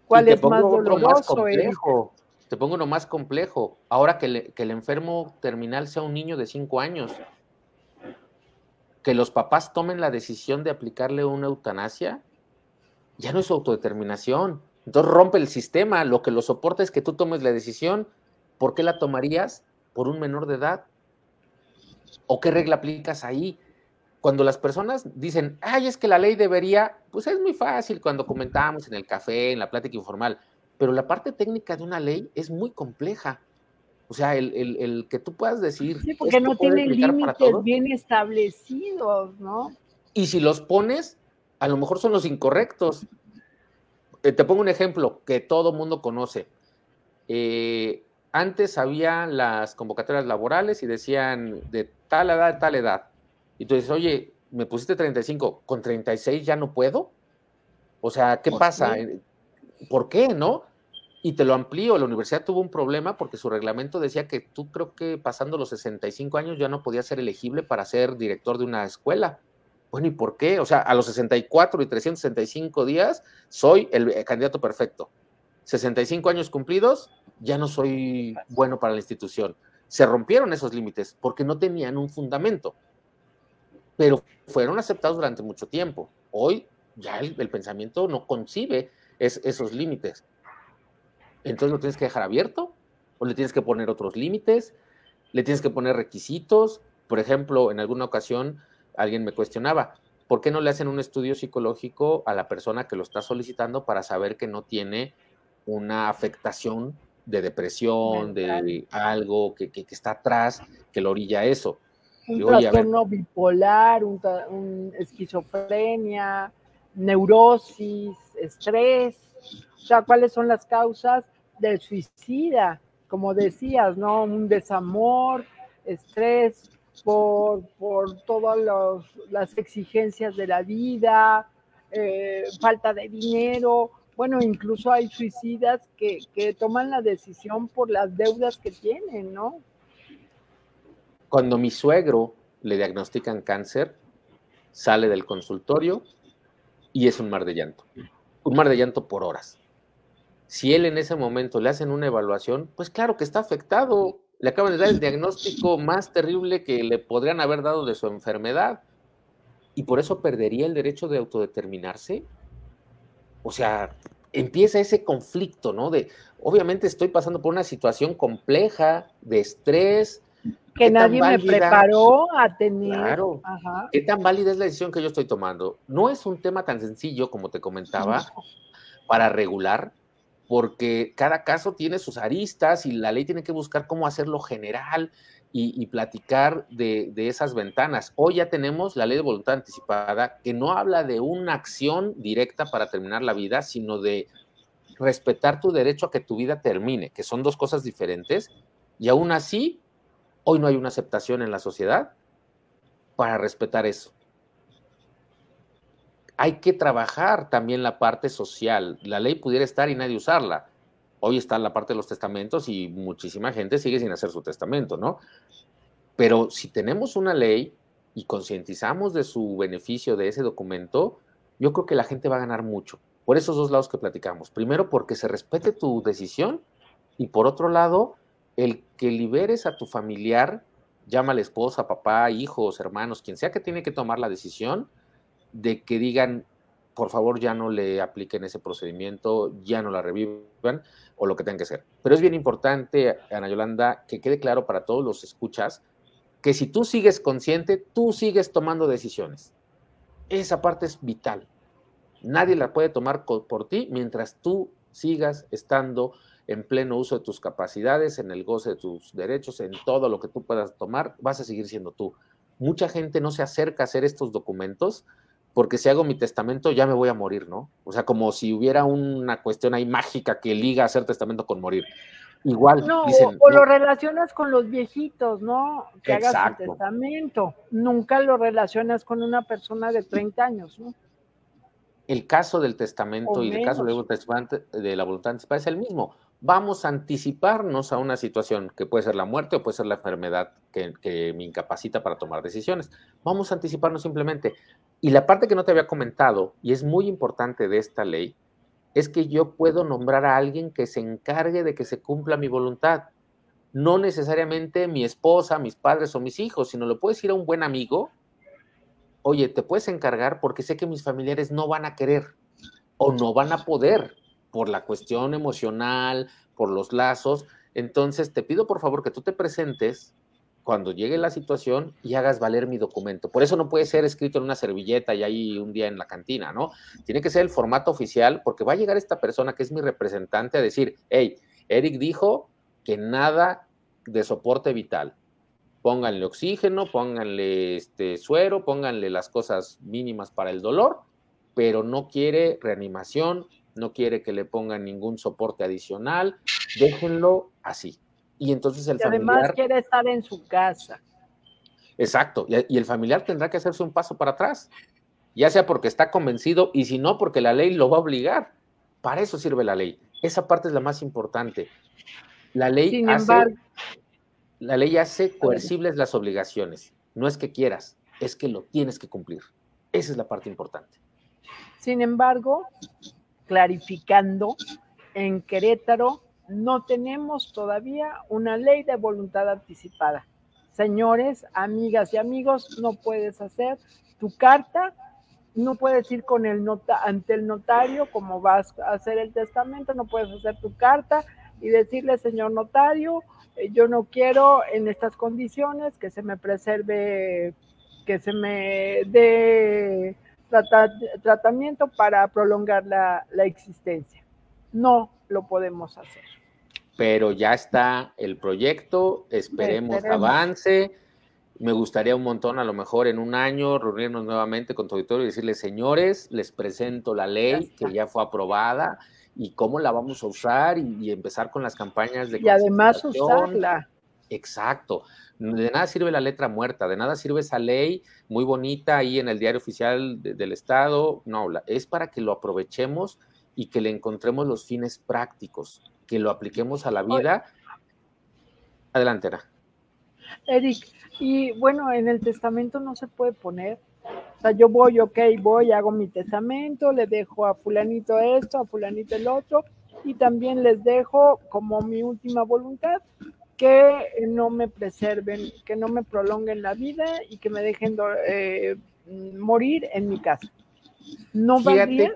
¿Cuál es más doloroso? complejo. Te pongo uno más complejo. Ahora que, que el enfermo terminal sea un niño de cinco años, que los papás tomen la decisión de aplicarle una eutanasia, ya no es autodeterminación. Entonces rompe el sistema. Lo que lo soporta es que tú tomes la decisión. ¿Por qué la tomarías por un menor de edad? ¿O qué regla aplicas ahí? Cuando las personas dicen, ay, es que la ley debería, pues es muy fácil cuando comentamos en el café, en la plática informal, pero la parte técnica de una ley es muy compleja. O sea, el, que tú puedas decir... Sí, porque no tiene límites bien establecidos, ¿no? Y si los pones, a lo mejor son los incorrectos. Eh, te pongo un ejemplo que todo mundo conoce. Eh, antes había las convocatorias laborales y decían de tal edad, tal edad. Y tú dices, oye, me pusiste 35, con 36 ya no puedo. O sea, ¿qué pasa? ¿Por qué, no? Y te lo amplío, la universidad tuvo un problema porque su reglamento decía que tú creo que pasando los 65 años ya no podías ser elegible para ser director de una escuela. Bueno, ¿y por qué? O sea, a los 64 y 365 días soy el candidato perfecto. 65 años cumplidos, ya no soy bueno para la institución. Se rompieron esos límites porque no tenían un fundamento, pero fueron aceptados durante mucho tiempo. Hoy ya el, pensamiento no concibe esos límites. Entonces lo tienes que dejar abierto o le tienes que poner otros límites, le tienes que poner requisitos. Por ejemplo, en alguna ocasión alguien me cuestionaba, ¿por qué no le hacen un estudio psicológico a la persona que lo está solicitando para saber que no tiene una afectación de depresión, de algo que, está atrás, que lo orilla eso? Un trastorno bipolar, un, esquizofrenia, neurosis, estrés. O sea, ¿cuáles son las causas del suicida? Como decías, ¿no? Un desamor, estrés, por, todas las exigencias de la vida, eh, falta de dinero. Bueno, incluso hay suicidas que, que toman la decisión por las deudas que tienen, ¿no? Cuando mi suegro le diagnostican cáncer, sale del consultorio y es un mar de llanto. Un mar de llanto por horas. Si él en ese momento le hacen una evaluación, pues claro que está afectado, le acaban de dar el diagnóstico más terrible que le podrían haber dado de su enfermedad y por eso perdería el derecho de autodeterminarse. O sea, empieza ese conflicto, ¿no? De, obviamente estoy pasando por una situación compleja, de estrés. Que nadie me preparó a tener. Claro. ¿Qué tan válida es la decisión que yo estoy tomando? No es un tema tan sencillo como te comentaba para regular, porque cada caso tiene sus aristas y la ley tiene que buscar cómo hacerlo general y, platicar de, esas ventanas. Hoy ya tenemos la ley de voluntad anticipada que no habla de una acción directa para terminar la vida, sino de respetar tu derecho a que tu vida termine, que son dos cosas diferentes. Y aún así, hoy no hay una aceptación en la sociedad para respetar eso hay que trabajar también la parte social. La ley pudiera estar y nadie usarla. Hoy está la parte de los testamentos y muchísima gente sigue sin hacer su testamento, ¿no? Pero si tenemos una ley y concientizamos de su beneficio de ese documento, yo creo que la gente va a ganar mucho. Por esos dos lados que platicamos. Primero, porque se respete tu decisión y por otro lado, el que liberes a tu familiar, llama a la esposa, papá, hijos, hermanos, quien sea que tiene que tomar la decisión, de que digan, por favor, ya no le apliquen ese procedimiento, ya no la revivan o lo que tengan que hacer. Pero es bien importante, Ana Yolanda, que quede claro para todos los escuchas, que si tú sigues consciente, tú sigues tomando decisiones. Esa parte es vital. Nadie la puede tomar por ti mientras tú sigas estando en pleno uso de tus capacidades, en el goce de tus derechos, en todo lo que tú puedas tomar, vas a seguir siendo tú. Mucha gente no se acerca a hacer estos documentos porque si hago mi testamento ya me voy a morir, ¿no? O sea, como si hubiera una cuestión ahí mágica que liga hacer testamento con morir. Igual. No, o, lo relacionas con los viejitos, ¿no? Que hagas un testamento. Nunca lo relacionas con una persona de 30 años, ¿no? El caso del testamento y el caso de la voluntad anticipada es el mismo. Vamos a anticiparnos a una situación que puede ser la muerte o puede ser la enfermedad que, me incapacita para tomar decisiones. Vamos a anticiparnos simplemente. Y la parte que no te había comentado, y es muy importante de esta ley, es que yo puedo nombrar a alguien que se encargue de que se cumpla mi voluntad. No necesariamente mi esposa, mis padres o mis hijos, sino lo puedo decir a un buen amigo, oye, te puedes encargar porque sé que mis familiares no van a querer o no van a poder por la cuestión emocional, por los lazos. Entonces te pido por favor que tú te presentes cuando llegue la situación y hagas valer mi documento. Por eso no puede ser escrito en una servilleta y ahí un día en la cantina, ¿no? Tiene que ser el formato oficial porque va a llegar esta persona que es mi representante a decir, hey, Eric dijo que nada de soporte vital. Pónganle oxígeno, pónganle este suero, pónganle las cosas mínimas para el dolor, pero no quiere reanimación, no quiere que le pongan ningún soporte adicional, déjenlo así. Y entonces el familiar... Además quiere estar en su casa. Exacto, y el familiar tendrá que hacerse un paso para atrás, ya sea porque está convencido y si no, porque la ley lo va a obligar. Para eso sirve la ley. Esa parte es la más importante. La ley, hace, la ley hace coercibles las obligaciones. No es que quieras, es que lo tienes que cumplir. Esa es la parte importante. Sin embargo, clarificando, en Querétaro no tenemos todavía una ley de voluntad anticipada. Señores, amigas y amigos, no puedes hacer tu carta, no puedes ir con el ante el notario como vas a hacer el testamento, no puedes hacer tu carta y decirle, señor notario, eh, yo no quiero en estas condiciones que se me preserve, que se me dé tratamiento para prolongar la existencia. No lo podemos hacer pero ya está el proyecto, esperemos, avance. Me gustaría un montón, a lo mejor en un año, reunirnos nuevamente con tu auditorio y decirles, señores, les presento la ley que ya fue aprobada y cómo la vamos a usar y, empezar con las campañas de... Y además usarla. Exacto. De nada sirve la letra muerta, de nada sirve esa ley muy bonita ahí en el diario oficial del Estado. No, es para que lo aprovechemos y que le encontremos los fines prácticos que lo apliquemos a la vida. Adelante, Ana. Eric, y bueno, en el testamento no se puede poner, o sea, yo voy, ok, voy, hago mi testamento, le dejo a fulanito esto, a fulanito el otro, y también les dejo como mi última voluntad que no me preserven, que no me prolonguen la vida y que me dejen eh, morir en mi casa. ¿No fíjate,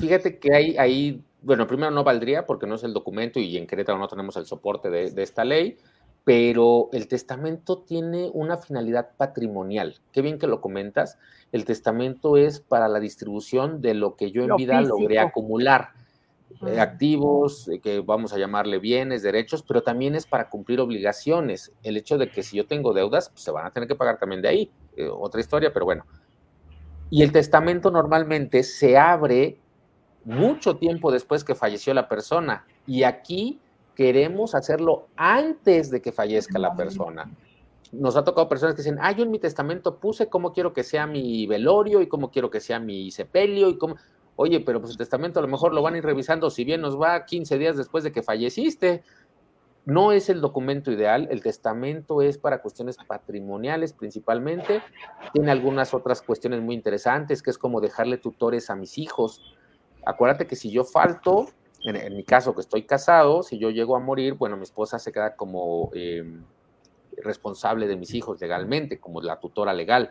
Fíjate que hay ahí bueno, primero no valdría porque no es el documento y en Querétaro no tenemos el soporte de, esta ley, pero el testamento tiene una finalidad patrimonial. Qué bien que lo comentas. El testamento es para la distribución de lo que yo en vida logré acumular. Eh, activos, eh, que vamos a llamarle bienes, derechos, pero también es para cumplir obligaciones. El hecho de que si yo tengo deudas, pues, se van a tener que pagar también de ahí. Eh, otra historia, pero bueno. Y el testamento normalmente se abre mucho tiempo después que falleció la persona. Y aquí queremos hacerlo antes de que fallezca la persona. Nos ha tocado personas que dicen, ah, yo en mi testamento puse cómo quiero que sea mi velorio y cómo quiero que sea mi sepelio y cómo... Oye, pero pues el testamento a lo mejor lo van a ir revisando si bien nos va 15 días después de que falleciste. No es el documento ideal, el testamento es para cuestiones patrimoniales principalmente, tiene algunas otras cuestiones muy interesantes, que es como dejarle tutores a mis hijos, acuérdate que si yo falto, en, mi caso que estoy casado, si yo llego a morir, bueno, mi esposa se queda como em, responsable de mis hijos legalmente, como la tutora legal.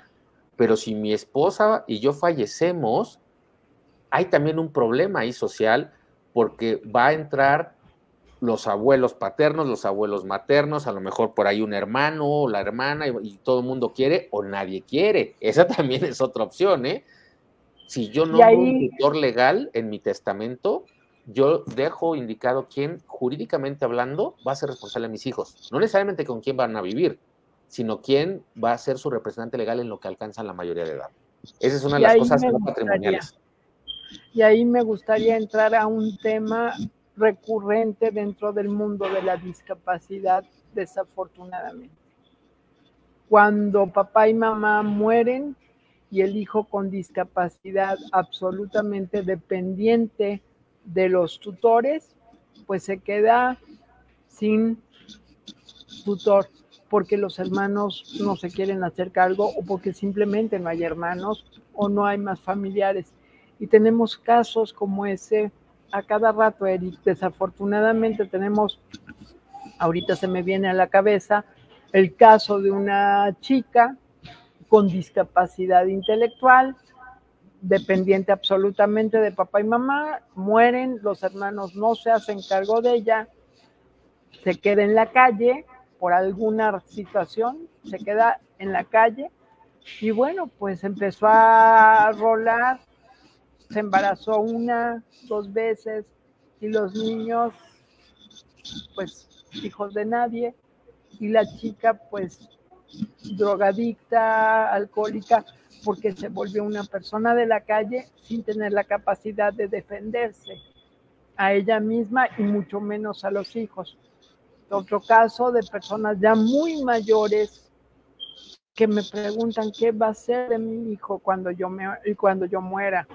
Pero si mi esposa y yo fallecemos, hay también un problema ahí social porque va a entrar los abuelos paternos, los abuelos maternos, a lo mejor por ahí un hermano o la hermana y, todo el mundo quiere o nadie quiere. [laughs] Esa también es otra opción, ¿eh? Si yo no tengo un tutor legal en mi testamento, yo dejo indicado quién, jurídicamente hablando, va a ser responsable de mis hijos. No necesariamente con quién van a vivir, sino quién va a ser su representante legal en lo que alcanzan la mayoría de edad. Esa es una de las cosas no patrimoniales. Y ahí me gustaría entrar a un tema recurrente dentro del mundo de la discapacidad, desafortunadamente. Cuando papá y mamá mueren y el hijo con discapacidad absolutamente dependiente de los tutores, pues se queda sin tutor porque los hermanos no se quieren hacer cargo o porque simplemente no hay hermanos o no hay más familiares. Y tenemos casos como ese a cada rato, Eric. Desafortunadamente tenemos, ahorita se me viene a la cabeza, el caso de una chica con discapacidad intelectual, dependiente absolutamente de papá y mamá, mueren, los hermanos no se hacen cargo de ella, se queda en la calle por alguna situación, se queda en la calle y bueno, pues empezó a rolar se embarazó una, dos veces y los niños, pues hijos de nadie, y la chica, pues drogadicta, alcohólica, porque se volvió una persona de la calle sin tener la capacidad de defenderse a ella misma y mucho menos a los hijos. Otro caso de personas ya muy mayores que me preguntan qué va a ser de mi hijo cuando yo me cuando yo muera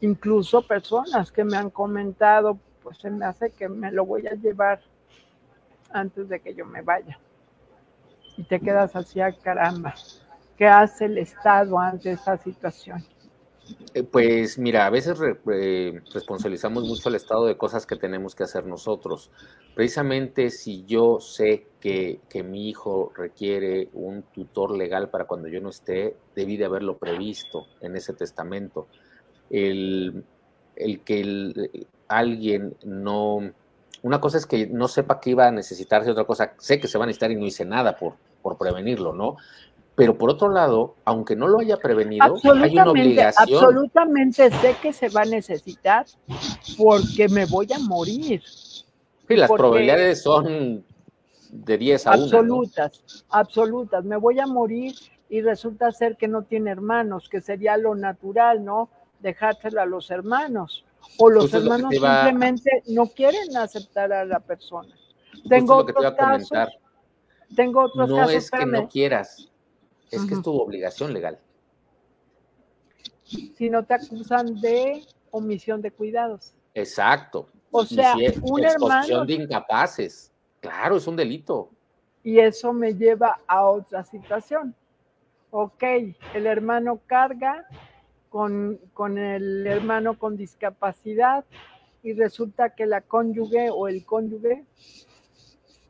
incluso personas que me han comentado, pues se me hace que me lo voy a llevar antes de que yo me vaya. Y te quedas así, a caramba. ¿Qué hace el Estado ante esa situación? Eh, pues mira, a veces responsabilizamos mucho al Estado de cosas que tenemos que hacer nosotros. Precisamente si yo sé que, que, mi hijo requiere un tutor legal para cuando yo no esté, debí de haberlo previsto en ese testamento el, que alguien no... Una cosa es que no sepa que iba a necesitarse, otra cosa, sé que se va a necesitar y no hice nada por, por prevenirlo, ¿no? Pero por otro lado, aunque no lo haya prevenido, hay una obligación. Absolutamente sé que se va a necesitar porque me voy a morir. Sí, las probabilidades son de 10 a 1. Absolutas, absolutas. Me voy a morir y resulta ser que no tiene hermanos, que sería lo natural, ¿no? Dejársela a los hermanos. O los hermanos simplemente no quieren aceptar a la persona. Tengo otros casos. Tengo otros no es que no quieras, es que es tu obligación legal. Si no te acusan de omisión de cuidados. Exacto. O sea, un hermano. de incapaces. Claro, es un delito. Y eso me lleva a otra situación. Ok, el hermano carga con, el hermano con discapacidad y resulta que la cónyuge o el cónyuge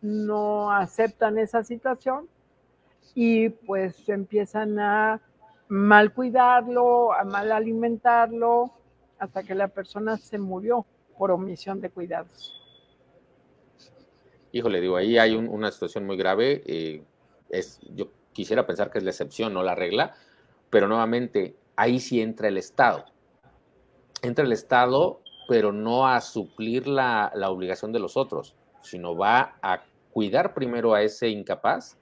no aceptan esa situación y pues empiezan a mal cuidarlo, a mal alimentarlo, hasta que la persona se murió por omisión de cuidados. Híjole, digo, ahí hay una situación muy grave. Eh, es, yo quisiera pensar que es la excepción, no la regla, pero nuevamente ahí sí entra el Estado. Entra el Estado, pero no a suplir la, obligación de los otros, sino va a cuidar primero a ese incapaz,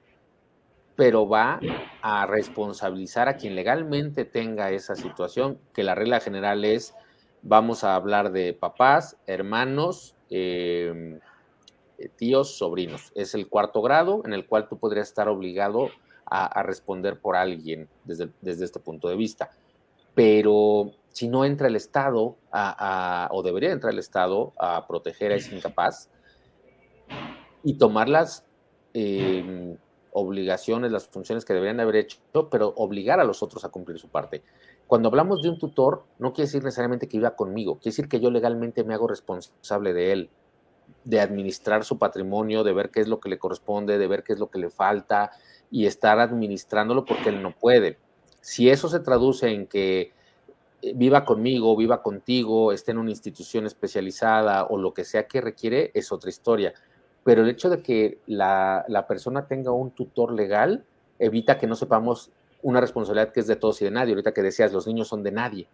pero va a responsabilizar a quien legalmente tenga esa situación, que la regla general es, vamos a hablar de papás, hermanos, em, tíos, sobrinos. Es el cuarto grado en el cual tú podrías estar obligado a, responder por alguien desde, desde este punto de vista pero si no entra el Estado, o debería entrar el Estado a proteger a ese incapaz y tomar las em, obligaciones, las funciones que deberían haber hecho, pero obligar a los otros a cumplir su parte. Cuando hablamos de un tutor, no quiere decir necesariamente que viva conmigo, quiere decir que yo legalmente me hago responsable de él, de administrar su patrimonio, de ver qué es lo que le corresponde, de ver qué es lo que le falta y estar administrándolo porque él no puede. Si eso se traduce en que eh, viva conmigo, viva contigo, esté en una institución especializada o lo que sea que requiere, es otra historia. Pero el hecho de que la, persona tenga un tutor legal evita que no sepamos una responsabilidad que es de todos y de nadie. Ahorita que decías, los niños son de nadie.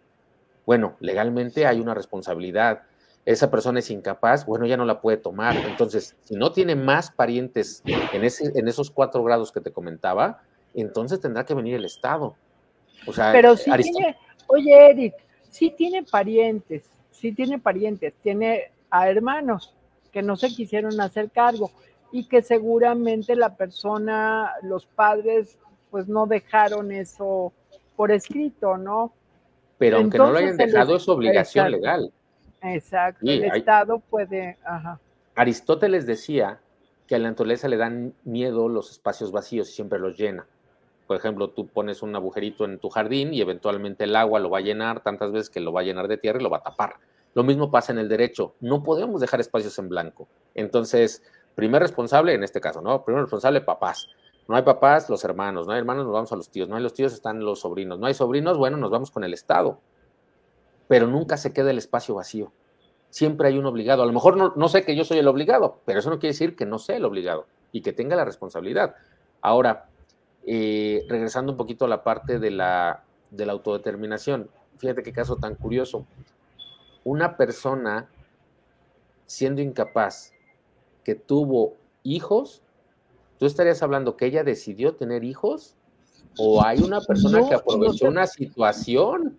Bueno, legalmente hay una responsabilidad esa persona es incapaz, bueno, ya no la puede tomar. Entonces, si no tiene más parientes en, en esos cuatro grados que te comentaba, entonces tendrá que venir el Estado. O sea, pero si tiene, oye, Eric, sí tiene parientes, sí tiene parientes, tiene a hermanos que no se quisieron hacer cargo y que seguramente la persona, los padres, pues no dejaron eso por escrito, ¿no? Pero aunque no lo hayan dejado, es obligación legal. Exacto, el Estado puede. Aristóteles decía que a la naturaleza le dan miedo los espacios vacíos y siempre los llena. Por ejemplo, tú pones un agujerito en tu jardín y eventualmente el agua lo va a llenar tantas veces que lo va a llenar de tierra y lo va a tapar. Lo mismo pasa en el derecho. No podemos dejar espacios en blanco. Entonces, primer responsable en este caso, ¿no? Primer responsable, papás. No hay papás, los hermanos. No hay hermanos, nos vamos a los tíos. No hay los tíos, están los sobrinos. No hay sobrinos, bueno, nos vamos con el Estado pero nunca se queda el espacio vacío. Siempre hay un obligado. A lo mejor no, sé que yo soy el obligado, pero eso no quiere decir que no sea el obligado y que tenga la responsabilidad. Ahora, eh, regresando un poquito a la parte de la, de la autodeterminación, fíjate qué caso tan curioso. Una persona siendo incapaz que tuvo hijos, ¿tú estarías hablando que ella decidió tener hijos? ¿O hay una persona que aprovechó una situación?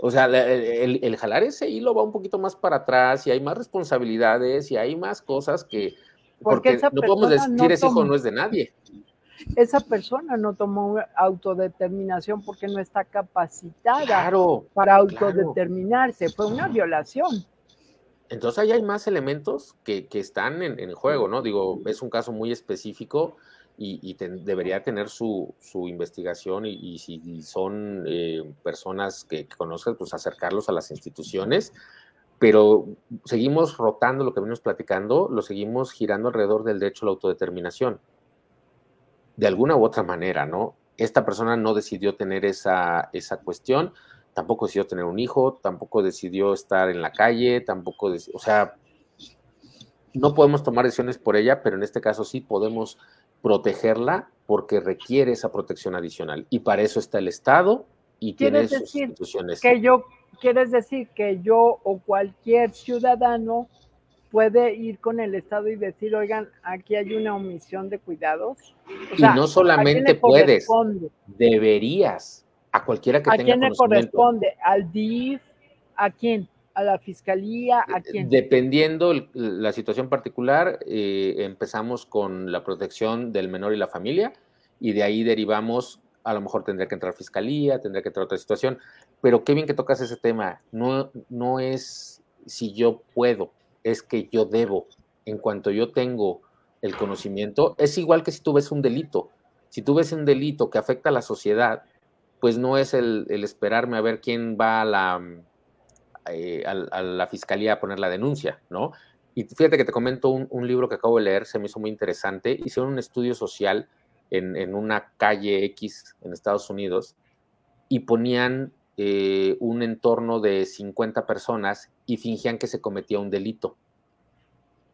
O sea, el, jalar ese hilo va un poquito más para atrás y hay más responsabilidades y hay más cosas que... Porque, no podemos decir ese hijo no es de nadie. Esa persona no tomó autodeterminación porque no está capacitada para autodeterminarse. Fue una violación. Entonces ahí hay más elementos que, están en, en, juego, ¿no? Digo, es un caso muy específico y, debería tener su, investigación y, si son eh, personas que, que conozcas, pues acercarlos a las instituciones, pero seguimos rotando lo que venimos platicando, lo seguimos girando alrededor del derecho a la autodeterminación, de alguna u otra manera, ¿no? Esta persona no decidió tener esa, esa cuestión, tampoco decidió tener un hijo, tampoco decidió estar en la calle, tampoco, o sea, no podemos tomar decisiones por ella, pero en este caso sí podemos protegerla porque requiere esa protección adicional. Y para eso está el Estado y tiene sus instituciones. Que yo, ¿Quieres decir que yo o cualquier ciudadano puede ir con el Estado y decir, oigan, aquí hay una omisión de cuidados? y no solamente puedes, deberías, a cualquiera que ¿A tenga quién le corresponde? ¿Al DIF? ¿A quién? a la fiscalía? ¿A quién? Dependiendo la situación particular, eh, empezamos con la protección del menor y la familia y de ahí derivamos, a lo mejor tendría que entrar fiscalía, tendría que entrar otra situación, pero qué bien que tocas ese tema. No, no es si yo puedo, es que yo debo. En cuanto yo tengo el conocimiento, es igual que si tú ves un delito. Si tú ves un delito que afecta a la sociedad, pues no es el esperarme a ver quién va a la eh, a, la fiscalía a poner la denuncia, ¿no? Y fíjate que te comento un, libro que acabo de leer, se me hizo muy interesante. Hicieron un estudio social en, una calle X en Estados Unidos y ponían eh, un entorno de 50 personas y fingían que se cometía un delito.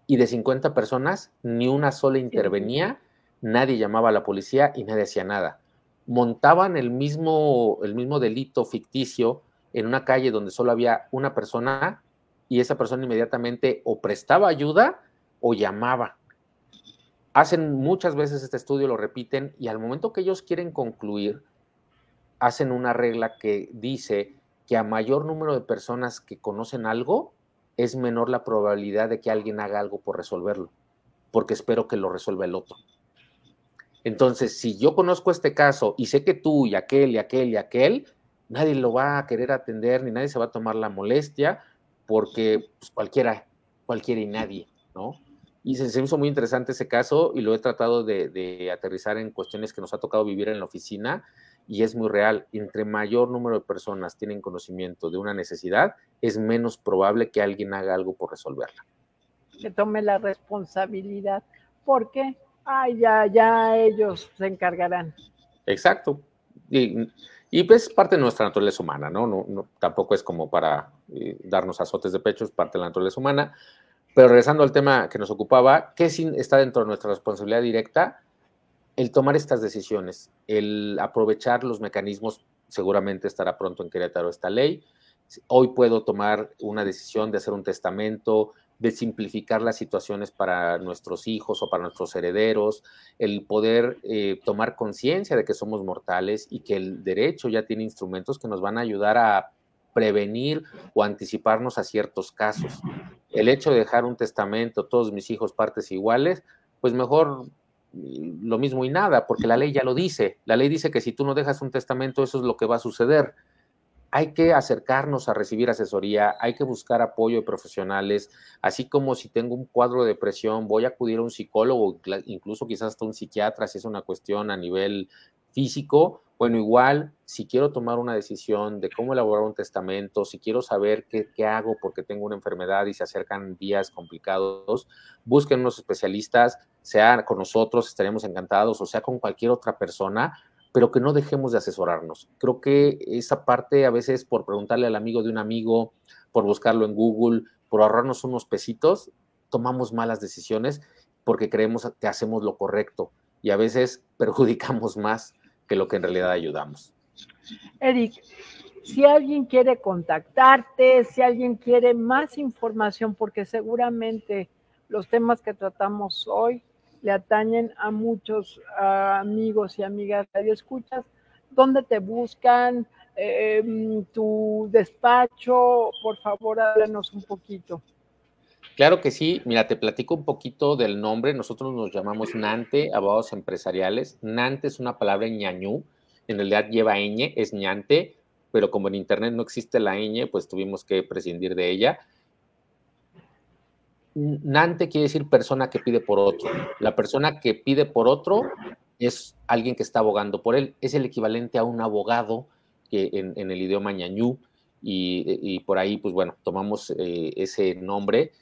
Y de 50 personas, ni una sola intervenía, nadie llamaba a la policía y nadie hacía nada. Montaban el mismo, el mismo delito ficticio en una calle donde solo había una persona y esa persona inmediatamente o prestaba ayuda o llamaba. Hacen muchas veces este estudio, lo repiten, y al momento que ellos quieren concluir, hacen una regla que dice que a mayor número de personas que conocen algo, es menor la probabilidad de que alguien haga algo por resolverlo, porque espero que lo resuelva el otro. Entonces, si yo conozco este caso y sé que tú y aquel y aquel y aquel, nadie lo va a querer atender, ni nadie se va a tomar la molestia, porque pues, cualquiera, cualquiera y nadie, ¿no? Y se, me hizo muy interesante ese caso y lo he tratado de, aterrizar en cuestiones que nos ha tocado vivir en la oficina y es muy real. Entre mayor número de personas tienen conocimiento de una necesidad, es menos probable que alguien haga algo por resolverla. Que tome la responsabilidad, porque ay, ya, ya ellos se encargarán. Exacto. Y, y pues parte de nuestra naturaleza humana, ¿no? no, tampoco es como para eh, darnos azotes de pecho, es parte de la naturaleza humana. Pero regresando al tema que nos ocupaba, ¿qué está dentro de nuestra responsabilidad directa? El tomar estas decisiones, el aprovechar los mecanismos, seguramente estará pronto en Querétaro esta ley, Hoy puedo tomar una decisión de hacer un testamento, de simplificar las situaciones para nuestros hijos o para nuestros herederos, el poder eh, tomar conciencia de que somos mortales y que el derecho ya tiene instrumentos que nos van a ayudar a prevenir o anticiparnos a ciertos casos. El hecho de dejar un testamento, todos mis hijos partes iguales, pues mejor lo mismo y nada, porque la ley ya lo dice. La ley dice que si tú no dejas un testamento, eso es lo que va a suceder hay que acercarnos a recibir asesoría, hay que buscar apoyo de profesionales, así como si tengo un cuadro de depresión, voy a acudir a un psicólogo, incluso quizás hasta un psiquiatra si es una cuestión a nivel físico. Bueno, igual, si quiero tomar una decisión de cómo elaborar un testamento, si quiero saber qué, qué hago porque tengo una enfermedad y se acercan días complicados, busquen unos especialistas, sea con nosotros, estaremos encantados, o sea con cualquier otra persona, pero que no dejemos de asesorarnos. Creo que esa parte a veces por preguntarle al amigo de un amigo, por buscarlo en Google, por ahorrarnos unos pesitos, tomamos malas decisiones porque creemos que hacemos lo correcto y a veces [laughs] perjudicamos más que lo que en realidad ayudamos. Eric, si alguien quiere contactarte, si alguien quiere más información, porque seguramente los temas que tratamos hoy le atañen a muchos amigos y amigas de escuchas. ¿Dónde te buscan? Em, tu despacho, por favor, háblanos un poquito. Claro que sí, mira, te platico un poquito del nombre. Nosotros nos llamamos Nante, abogados empresariales. Nante es una palabra ñañú, en realidad lleva ñ, es ñante, pero como en internet no existe la ñ, pues tuvimos que prescindir de ella. Nante quiere decir persona que pide por otro. La persona que pide por otro es alguien que está abogando por él. Es el equivalente a un abogado que en, el idioma ñañú y, por ahí, pues bueno, tomamos eh, ese nombre.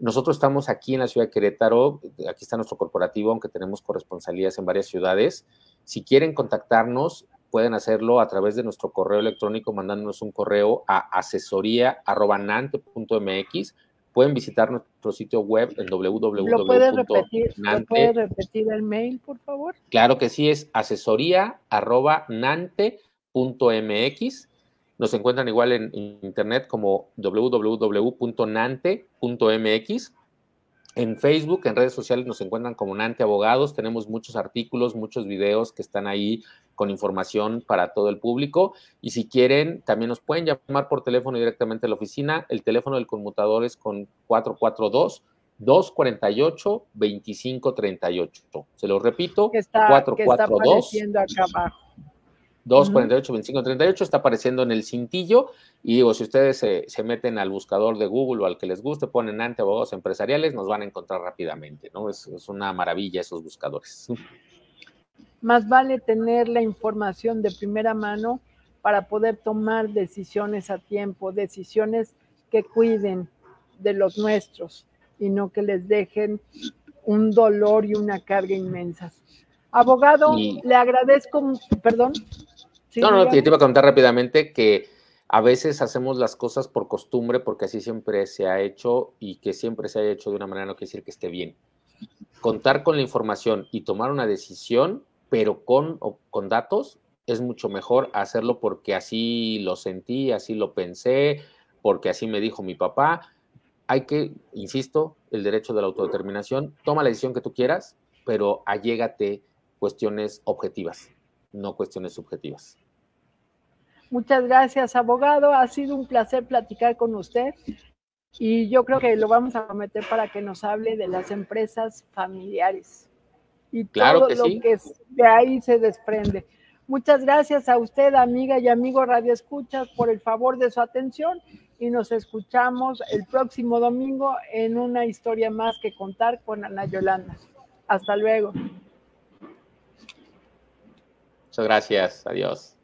Nosotros estamos aquí en la ciudad de Querétaro, aquí está nuestro corporativo, aunque tenemos corresponsalías en varias ciudades. Si quieren contactarnos, pueden hacerlo a través de nuestro correo electrónico, mandándonos un correo a asesoría.nante.mx Pueden visitar nuestro sitio web en www. ¿Lo puede repetir, ¿Lo puede repetir el mail, por favor? Claro que sí, es asesoría.nante.mx. Nos encuentran igual en internet como www.nante.mx. En Facebook, en redes sociales nos encuentran como Nante Abogados. Tenemos muchos artículos, muchos videos que están ahí con información para todo el público. Y si quieren, también nos pueden llamar por teléfono directamente a la oficina. El teléfono del conmutador es con 442 248 2538. Se lo repito, 442 248 2538 está apareciendo en el cintillo y digo, si ustedes se, meten al buscador de Google o al que les guste, ponen ante abogados empresariales, nos van a encontrar rápidamente, ¿no? Es, es una maravilla esos buscadores. [laughs] Más vale tener la información de primera mano para poder tomar decisiones a tiempo, decisiones que cuiden de los nuestros y no que les dejen un dolor y una carga inmensas. Abogado, le agradezco, perdón. No, no, te iba a contar rápidamente que a veces hacemos las cosas por costumbre porque así siempre se ha hecho y que siempre se haya hecho de una manera no quiere decir que esté bien. Contar con la información y tomar una decisión pero con, con datos es mucho mejor hacerlo porque así lo sentí, así lo pensé, porque así me dijo mi papá. Hay que, insisto, el derecho de la autodeterminación, toma la decisión que tú quieras, pero allégate cuestiones objetivas, no cuestiones subjetivas. Muchas gracias, abogado. Ha sido un placer platicar con usted y yo creo que lo vamos a cometer para que nos hable de las empresas familiares y todo lo que de ahí se desprende. Muchas gracias a usted, amiga y amigo Radio Escuchas, por el favor de su atención y nos escuchamos el próximo domingo en una historia más que contar con Ana Yolanda. Hasta luego. Muchas gracias. Adiós.